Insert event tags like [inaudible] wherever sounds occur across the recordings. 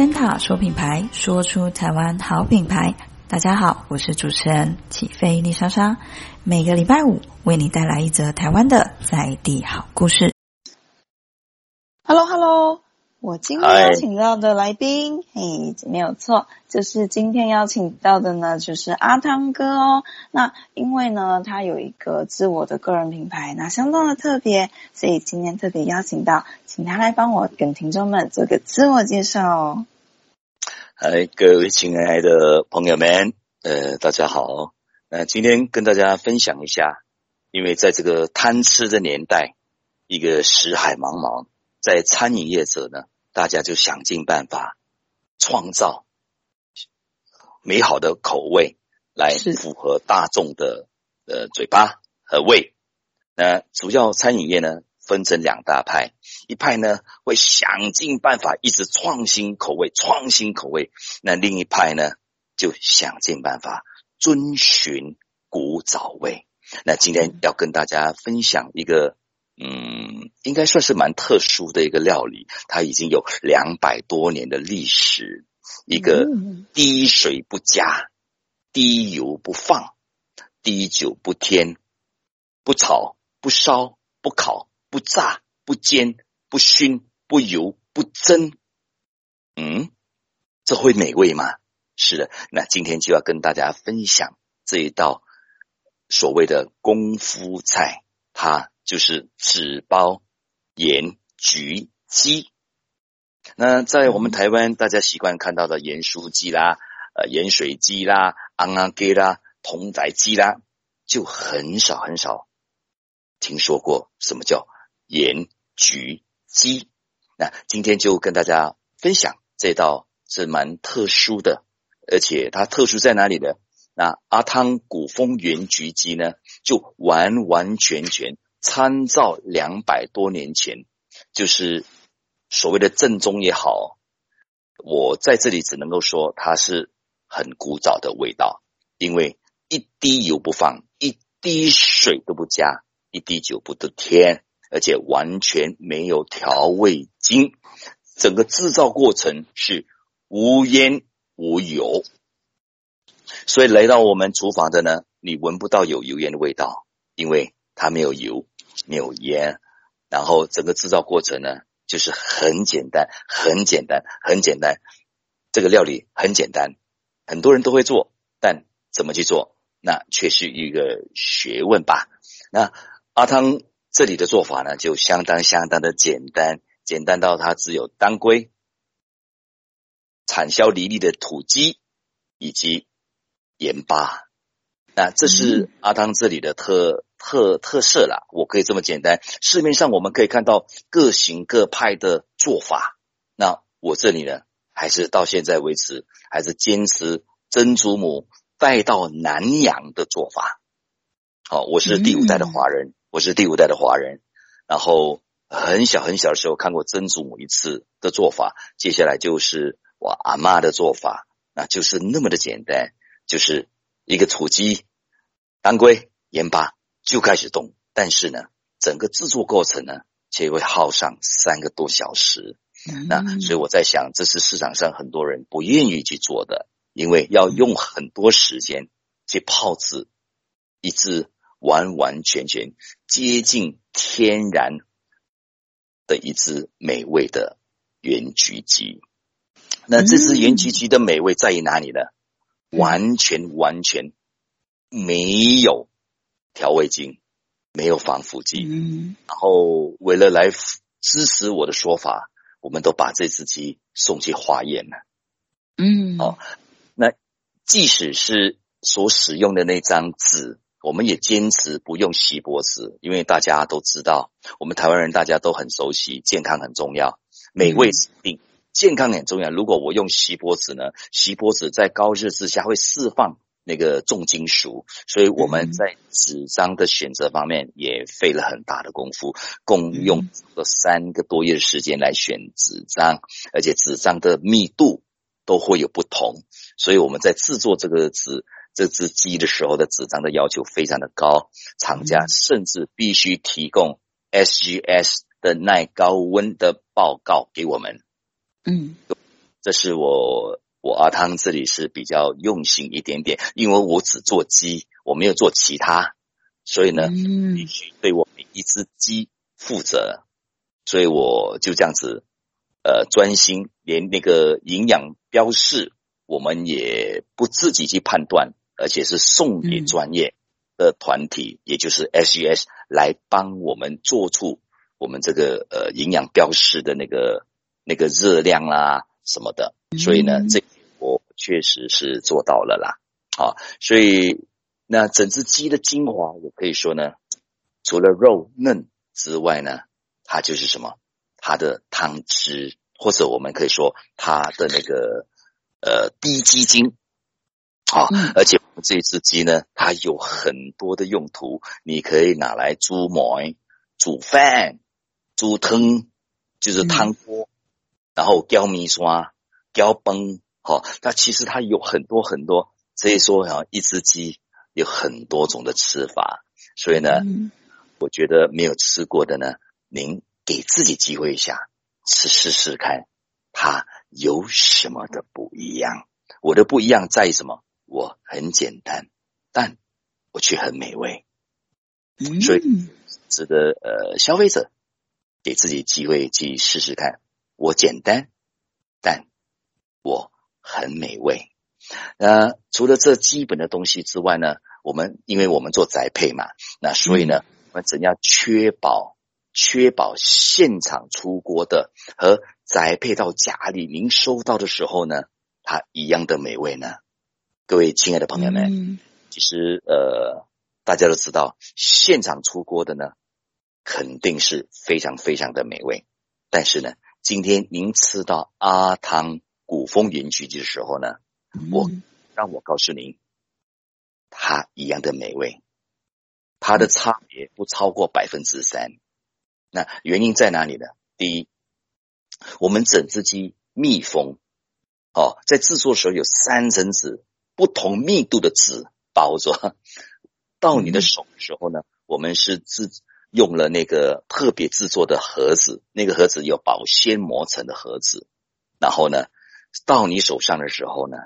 森塔说品牌，说出台湾好品牌。大家好，我是主持人起飞丽莎莎，每个礼拜五为你带来一则台湾的在地好故事。Hello，Hello，我今天邀请到的来宾，嘿，没有错，就是今天邀请到的呢，就是阿汤哥哦。那因为呢，他有一个自我的个人品牌，那相当的特别，所以今天特别邀请到，请他来帮我跟听众们做个自我介绍哦。嗨，各位亲爱的朋友们，呃，大家好。那今天跟大家分享一下，因为在这个贪吃的年代，一个食海茫茫，在餐饮业者呢，大家就想尽办法创造美好的口味，来符合大众的呃嘴巴和胃。那主要餐饮业呢，分成两大派，一派呢会想尽办法一直创新口味，创新口味；那另一派呢就想尽办法遵循古早味。那今天要跟大家分享一个，嗯，应该算是蛮特殊的一个料理，它已经有两百多年的历史，一个滴水不加、滴油不放、滴酒不添、不炒、不烧、不烤。不炸、不煎、不熏、不油、不蒸，嗯，这会美味吗？是的，那今天就要跟大家分享这一道所谓的功夫菜，它就是纸包盐焗鸡。那在我们台湾，大家习惯看到的盐酥鸡啦、呃盐水鸡啦、昂昂鸡啦、桶仔鸡啦，就很少很少听说过什么叫。盐焗鸡，那今天就跟大家分享这道是蛮特殊的，而且它特殊在哪里呢？那阿汤古风盐焗鸡呢，就完完全全参照两百多年前，就是所谓的正宗也好，我在这里只能够说它是很古早的味道，因为一滴油不放，一滴水都不加，一滴酒不得添。而且完全没有调味精，整个制造过程是无烟无油，所以来到我们厨房的呢，你闻不到有油烟的味道，因为它没有油，没有烟，然后整个制造过程呢，就是很简单，很简单，很简单。这个料理很简单，很多人都会做，但怎么去做，那却是一个学问吧。那阿汤。这里的做法呢，就相当相当的简单，简单到它只有当归、产销履历的土鸡以及盐巴。那这是阿汤这里的特特特色啦，我可以这么简单。市面上我们可以看到各行各派的做法，那我这里呢，还是到现在为止还是坚持曾祖母带到南洋的做法。好，我是第五代的华人。我是第五代的华人，然后很小很小的时候看过曾祖母一次的做法，接下来就是我阿妈的做法，那就是那么的简单，就是一个土鸡、当归、盐巴就开始动，但是呢，整个制作过程呢，却会耗上三个多小时。那所以我在想，这是市场上很多人不愿意去做的，因为要用很多时间去泡制一只。完完全全接近天然的一只美味的盐焗鸡，那这只盐焗鸡的美味在于哪里呢？完全完全没有调味精，没有防腐剂。然后为了来支持我的说法，我们都把这只鸡送去化验了。嗯，哦，那即使是所使用的那张纸。我们也坚持不用锡箔纸，因为大家都知道，我们台湾人大家都很熟悉，健康很重要，美味是定，健康很重要。如果我用锡箔纸呢，锡箔纸在高热之下会释放那个重金属，所以我们在纸张的选择方面也费了很大的功夫，共用了三个多月的时间来选纸张，而且纸张的密度都会有不同，所以我们在制作这个纸。这只鸡的时候的纸张的要求非常的高，厂家甚至必须提供 SGS 的耐高温的报告给我们。嗯，这是我我阿汤这里是比较用心一点点，因为我只做鸡，我没有做其他，所以呢，必须对我每一只鸡负责，所以我就这样子，呃，专心，连那个营养标示，我们也不自己去判断，而且是送给专业的团体，也就是 SES 来帮我们做出我们这个呃营养标示的那个那个热量啦。什么的，所以呢，这我确实是做到了啦。啊，所以那整只鸡的精华，我可以说呢，除了肉嫩之外呢，它就是什么？它的汤汁，或者我们可以说它的那个呃低鸡精。啊，而且这只鸡呢，它有很多的用途，你可以拿来煮馍、煮饭、煮汤，就是汤锅。然后雕米刷、雕崩，好，那其实它有很多很多，所以说啊，一只鸡有很多种的吃法，所以呢，嗯、我觉得没有吃过的呢，您给自己机会一下，吃试试看，它有什么的不一样？我的不一样在于什么？我很简单，但我却很美味，所以值得呃消费者给自己机会去试试看。我简单，但我很美味。那除了这基本的东西之外呢，我们因为我们做宅配嘛，那所以呢，我们怎样确保确保现场出锅的和宅配到家里您收到的时候呢，它一样的美味呢？各位亲爱的朋友们，其实呃，大家都知道，现场出锅的呢，肯定是非常非常的美味，但是呢。今天您吃到阿汤古风盐焗鸡的时候呢，我让我告诉您，它一样的美味，它的差别不超过百分之三。那原因在哪里呢？第一，我们整只鸡密封，哦，在制作的时候有三层纸，不同密度的纸包着，[laughs] 到你的手的时候呢，我们是自。用了那个特别制作的盒子，那个盒子有保鲜膜层的盒子，然后呢，到你手上的时候呢，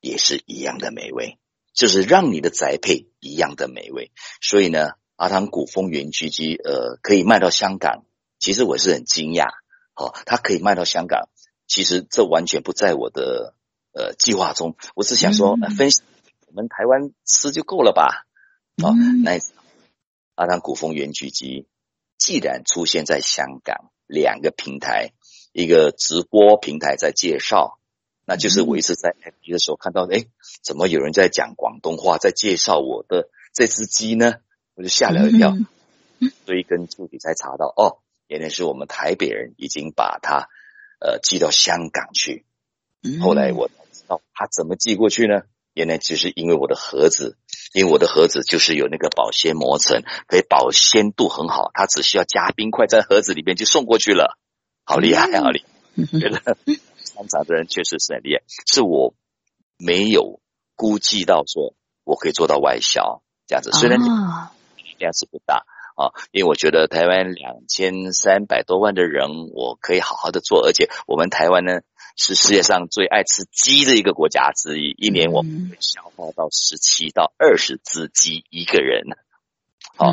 也是一样的美味，就是让你的宅配一样的美味。所以呢，阿汤古风盐焗鸡，呃，可以卖到香港，其实我是很惊讶，哦，它可以卖到香港，其实这完全不在我的呃计划中，我是想说，呃、分我们台湾吃就够了吧，哦，那。阿汤古风原曲鸡，既然出现在香港两个平台，一个直播平台在介绍，那就是我一次在 FB 的时候看到，哎，怎么有人在讲广东话，在介绍我的这只鸡呢？我就吓了一跳，所以跟助理才查到，哦，原来是我们台北人已经把它呃寄到香港去。后来我才知道他怎么寄过去呢？原来就是因为我的盒子，因为我的盒子就是有那个保鲜膜层，可以保鲜度很好，他只需要加冰块在盒子里面就送过去了，好厉害，好厉害！觉得商场的人确实是很厉害，是我没有估计到说我可以做到外销这样子，虽然量是不大。啊，因为我觉得台湾两千三百多万的人，我可以好好的做，而且我们台湾呢是世界上最爱吃鸡的一个国家之一，一年我们会消化到十七到二十只鸡一个人。好，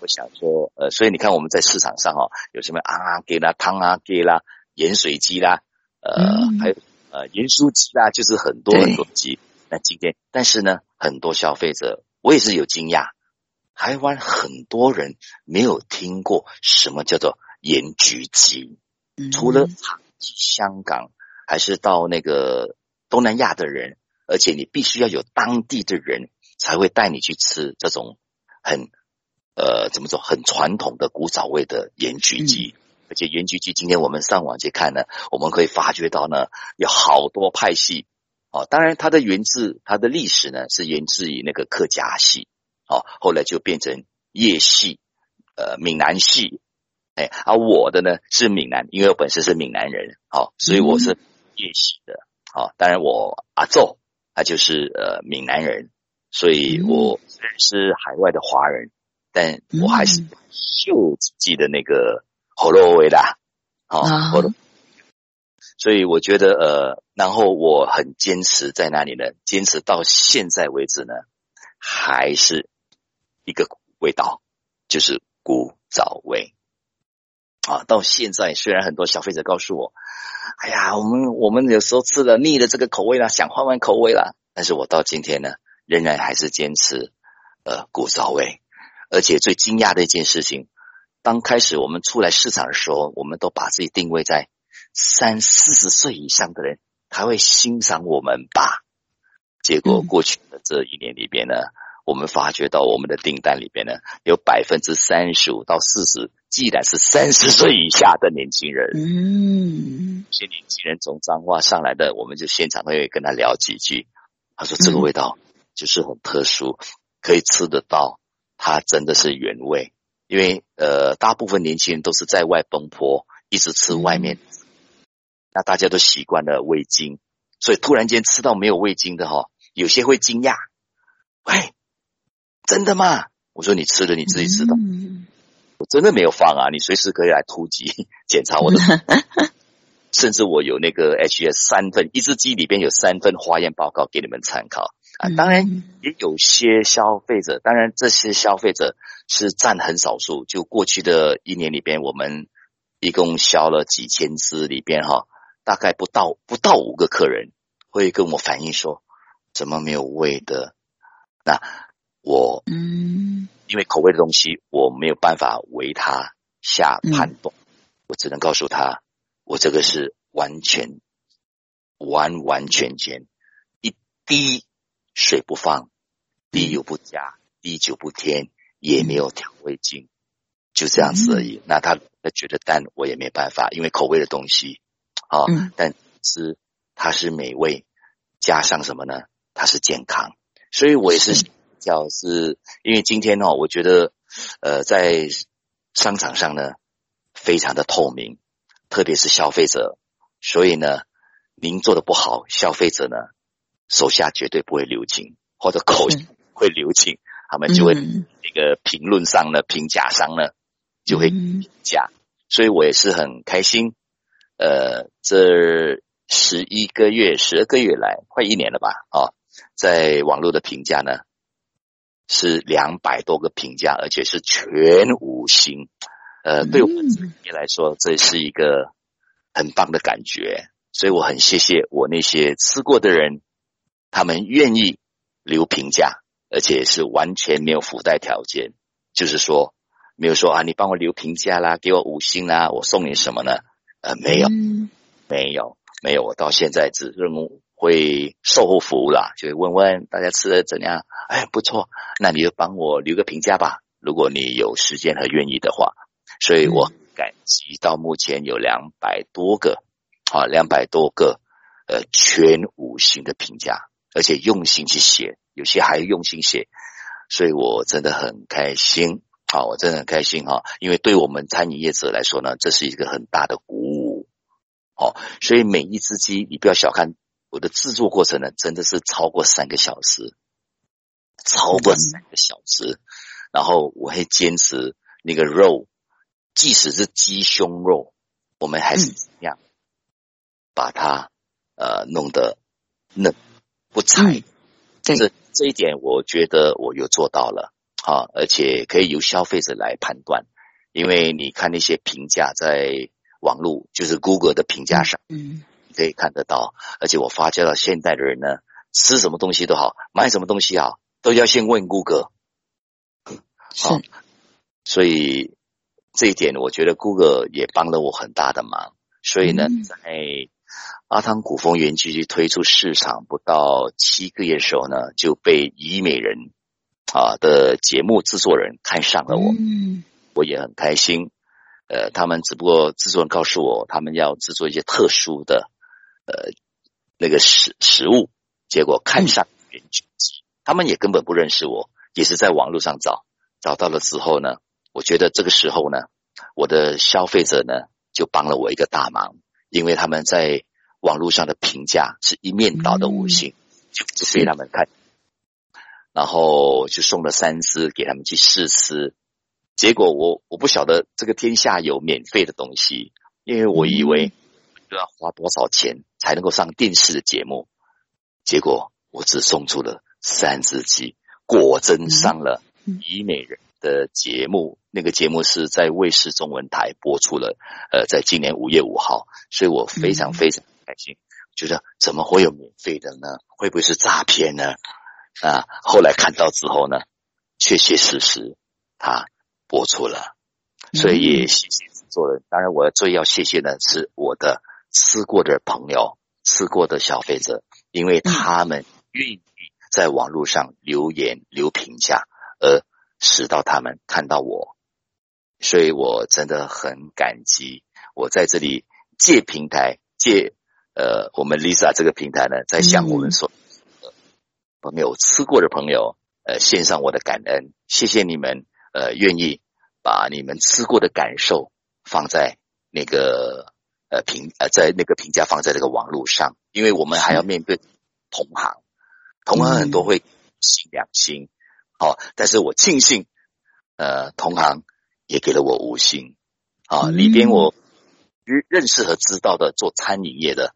我想说，呃，所以你看我们在市场上哈，有什么啊给啦汤啊给啦盐水鸡啦，呃，还有呃盐酥鸡啦，就是很多很多鸡。那今天，但是呢，很多消费者我也是有惊讶。台湾很多人没有听过什么叫做盐焗鸡，除了香港还是到那个东南亚的人，而且你必须要有当地的人才会带你去吃这种很呃怎么说很传统的古早味的盐焗鸡，而且盐焗鸡今天我们上网去看呢，我们可以发觉到呢有好多派系。哦，当然它的源自它的历史呢是源自于那个客家系。哦，后来就变成粤系，呃，闽南系，哎，而、啊、我的呢是闽南，因为我本身是闽南人，好、哦，所以我是叶系的，好、哦，当然我阿奏他就是呃闽南人，所以我虽然是海外的华人，但我还是秀记的那个喉咙味的，好、哦，喉咙，所以我觉得呃，然后我很坚持在那里呢，坚持到现在为止呢，还是一个味道，就是古早味。啊，到现在虽然很多消费者告诉我，哎呀，我们我们有时候吃了腻了这个口味了，想换换口味了，但是我到今天呢，仍然还是坚持呃古早味。而且最惊讶的一件事情，当开始我们出来市场的时候，我们都把自己定位在三四十岁以上的人，才会欣赏我们吧。结果过去的这一年里边呢，我们发觉到我们的订单里边呢，有百分之三十五到四十。既然是三十岁以下的年轻人，嗯，这些年轻人从彰化上来的，我们就现场会跟他聊几句。他说：“这个味道就是很特殊，可以吃得到，它真的是原味。因为呃，大部分年轻人都是在外奔波，一直吃外面，那大家都习惯了味精，所以突然间吃到没有味精的哈，有些会惊讶。喂，真的吗？我说你吃了你自己知道。”我真的没有放啊！你随时可以来突击 [laughs] 检查我的，[laughs] 甚至我有那个 HS 三份，一只鸡里边有三份化验报告给你们参考啊。当然也有些消费者，当然这些消费者是占很少数。就过去的一年里边，我们一共销了几千只里边哈，大概不到不到五个客人会跟我反映说，怎么没有味的？那我嗯。因为口味的东西，我没有办法为他下判断，嗯、我只能告诉他，我这个是完全、完完全全一滴水不放，滴油不加，滴酒不添，也没有调味精，就这样子而已。嗯、那他他觉得淡，但我也没办法，因为口味的东西啊，嗯、但是它是美味，加上什么呢？它是健康，所以我也是。叫是因为今天哦，我觉得呃，在商场上呢，非常的透明，特别是消费者，所以呢，您做的不好，消费者呢手下绝对不会留情，或者口 [laughs] 会留情，嗯、他们就会那个评论上呢，评价上呢就会评价，所以我也是很开心，呃，这十一个月、十二个月来，快一年了吧？啊、哦，在网络的评价呢。是两百多个评价，而且是全五星。呃，对我们来说，这是一个很棒的感觉。所以我很谢谢我那些吃过的人，他们愿意留评价，而且是完全没有附带条件，就是说没有说啊，你帮我留评价啦，给我五星啦，我送你什么呢？呃，没有，没有，没有。我到现在只认为。会售后服务啦，就会问问大家吃的怎样？哎，不错，那你就帮我留个评价吧。如果你有时间和愿意的话，所以我感激到目前有两百多个啊，两百多个呃全五星的评价，而且用心去写，有些还用心写，所以我真的很开心啊，我真的很开心哈，因为对我们餐饮业者来说呢，这是一个很大的鼓舞哦。所以每一只鸡，你不要小看。我的制作过程呢，真的是超过三个小时，超过三个小时。然后我会坚持那个肉，即使是鸡胸肉，我们还是怎样把它呃弄得嫩不柴。这这一点，我觉得我又做到了啊，而且可以由消费者来判断，因为你看那些评价在网络，就是 Google 的评价上，嗯。可以看得到，而且我发觉到现代的人呢，吃什么东西都好，买什么东西好，都要先问谷歌。好，所以这一点我觉得谷歌也帮了我很大的忙。所以呢，嗯、在阿汤古风园区推出市场不到七个月的时候呢，就被怡美人啊的节目制作人看上了我，嗯、我也很开心。呃，他们只不过制作人告诉我，他们要制作一些特殊的。呃，那个食食物，结果看上他们也根本不认识我，也是在网络上找，找到了之后呢，我觉得这个时候呢，我的消费者呢就帮了我一个大忙，因为他们在网络上的评价是一面倒的五星，就就给他们看，然后就送了三只给他们去试吃，结果我我不晓得这个天下有免费的东西，因为我以为。就要花多少钱才能够上电视的节目？结果我只送出了三只鸡，果真上了虞美人的节目。那个节目是在卫视中文台播出了，呃，在今年五月五号，所以我非常非常开心，觉得怎么会有免费的呢？会不会是诈骗呢？啊，后来看到之后呢，确确实实他播出了，所以也谢谢制作人。当然，我最要谢谢的是我的吃过的朋友、吃过的消费者，因为他们愿意在网络上留言留评价，而使到他们看到我。所以我真的很感激，我在这里借平台借呃我们 Lisa 这个平台呢，在向我们说，朋友吃过的朋友呃献上我的感恩，谢谢你们呃愿意把你们吃过的感受放在那个呃评呃在那个评价放在这个网络上，因为我们还要面对同行，同行很多会心两心，好，但是我庆幸呃同行。也给了我五星啊！里边我认识和知道的做餐饮业的，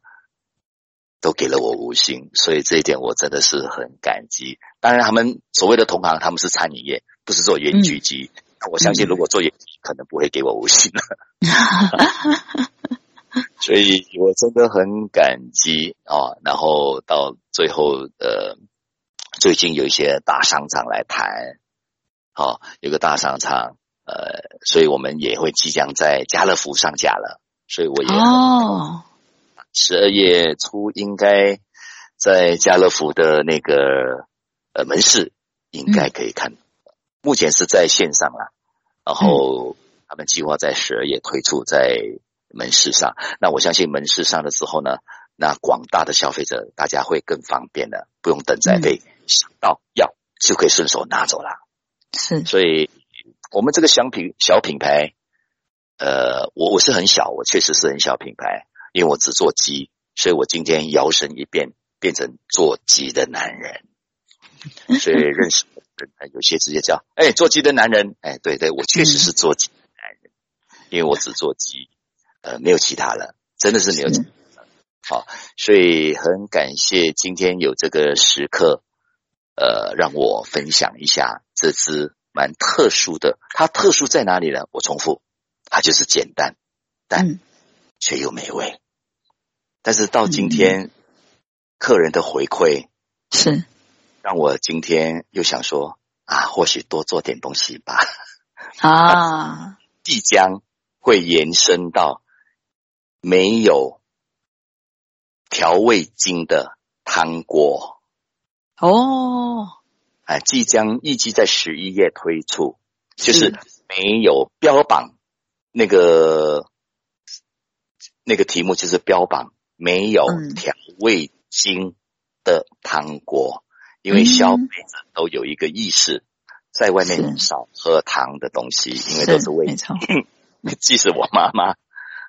都给了我五星，所以这一点我真的是很感激。当然，他们所谓的同行，他们是餐饮业，不是做盐焗鸡。嗯、我相信，如果做盐焗鸡，可能不会给我五星了。[laughs] [laughs] [laughs] 所以我真的很感激啊！然后到最后，呃，最近有一些大商场来谈，好、啊，有个大商场。呃，所以我们也会即将在家乐福上架了，所以我也哦，十二月初应该在家乐福的那个呃门市应该可以看，嗯、目前是在线上了，然后他们计划在十二月推出在门市上，那我相信门市上的时候呢，那广大的消费者大家会更方便的，不用等再被想到要就可以顺手拿走了，是，所以。我们这个小品小品牌，呃，我我是很小，我确实是很小品牌，因为我只做鸡，所以我今天摇身一变，变成做鸡的男人，所以认识 [laughs] 有些直接叫，哎，做鸡的男人，哎，对对，我确实是做鸡的男人，因为我只做鸡，呃，没有其他了，真的是没有其他了，好，所以很感谢今天有这个时刻，呃，让我分享一下这只。蛮特殊的，它特殊在哪里呢？我重复，它就是简单，但却又美味。但是到今天，嗯、客人的回馈是让我今天又想说啊，或许多做点东西吧。啊，[laughs] 即将会延伸到没有调味精的汤锅。哦。啊，即将预计在十一月推出，就是没有标榜那个那个题目，就是标榜没有调味精的汤锅，因为消费者都有一个意识，在外面少喝糖的东西，因为都是味精。[laughs] 即使我妈妈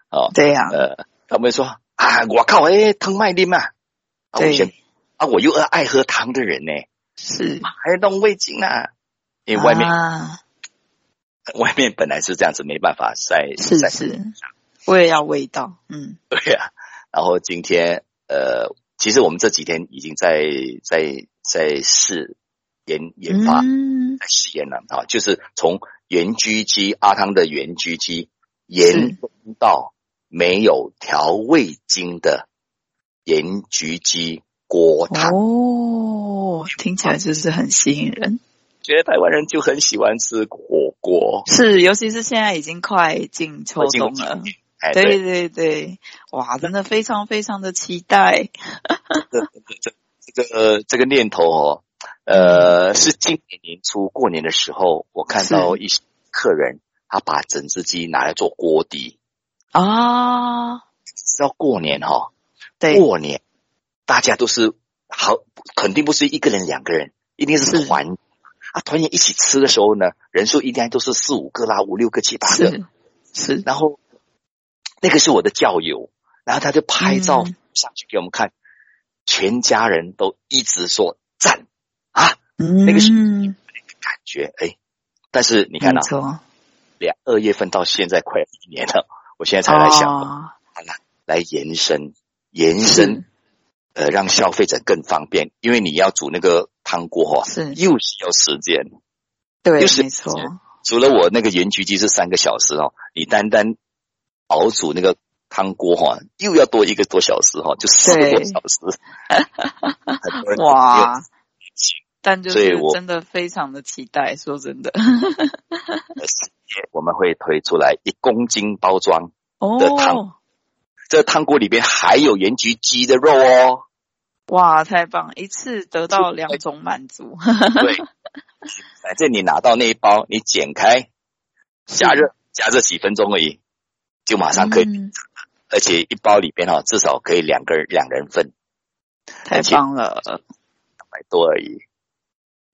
哦，对呀，呃，他们说啊，我靠，哎，汤卖的嘛，啊，我先啊，我又爱喝汤的人呢。是，还要弄味精啊？因为外面，啊、外面本来是这样子，没办法晒。是是，我也要味道。嗯，对呀、啊。然后今天，呃，其实我们这几天已经在在在试研研发，嗯、试验了啊。就是从盐焗鸡阿汤的盐焗鸡延伸到没有调味精的盐焗鸡锅汤。哦。听起来就是很吸引人，觉得台湾人就很喜欢吃火锅，是，尤其是现在已经快进秋冬了，对。对对，哇，真的非常非常的期待。这这这个这个念头哦，呃，是今年年初过年的时候，我看到一些客人他把整只鸡拿来做锅底啊，知道过年哈、哦，对，过年大家都是。好，肯定不是一个人、两个人，一定是团啊！团圆一起吃的时候呢，人数应该都是四五个啦，五六个、七八个。是，是。然后那个是我的教友，然后他就拍照上去给我们看，嗯、全家人都一直说赞啊！嗯、那个是那个感觉哎，但是你看到、啊，两二月份到现在快一年了，我现在才来想，好了、哦，来延伸，延伸，呃，让消费者更方便，因为你要煮那个汤锅哈，是又需要时间，对，就是没错。除了我那个盐焗鸡是三个小时哦，你单单熬煮那个汤锅哈，又要多一个多小时哈，就四个多小时。[laughs] 哇！但就是真的非常的期待，说真的。[laughs] 我们会推出来一公斤包装的汤，哦、这汤锅里边还有盐焗鸡的肉哦。哇，太棒！一次得到两种满足。[laughs] 对，反正你拿到那一包，你剪开，加热，加热几分钟而已，就马上可以。嗯、而且一包里边哈，至少可以两个人两人份。太棒了，两百多而已。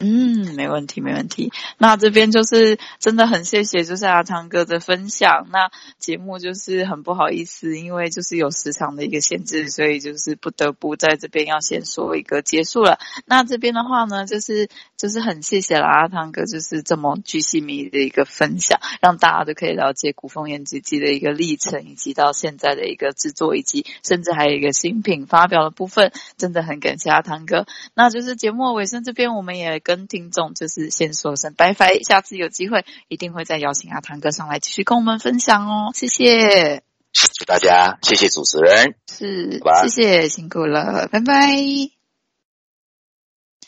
嗯，没问题，没问题。那这边就是真的很谢谢，就是阿汤哥的分享。那节目就是很不好意思，因为就是有时长的一个限制，所以就是不得不在这边要先说一个结束了。那这边的话呢，就是就是很谢谢了阿汤哥，就是这么巨细靡遗的一个分享，让大家都可以了解古风盐焗鸡的一个历程，以及到现在的一个制作，以及甚至还有一个新品发表的部分，真的很感谢阿汤哥。那就是节目尾声这边，我们也跟跟听众就是先说声拜拜，下次有机会一定会再邀请阿汤哥上来继续跟我们分享哦，谢谢，谢谢大家，谢谢主持人，是，谢谢辛苦了，拜拜。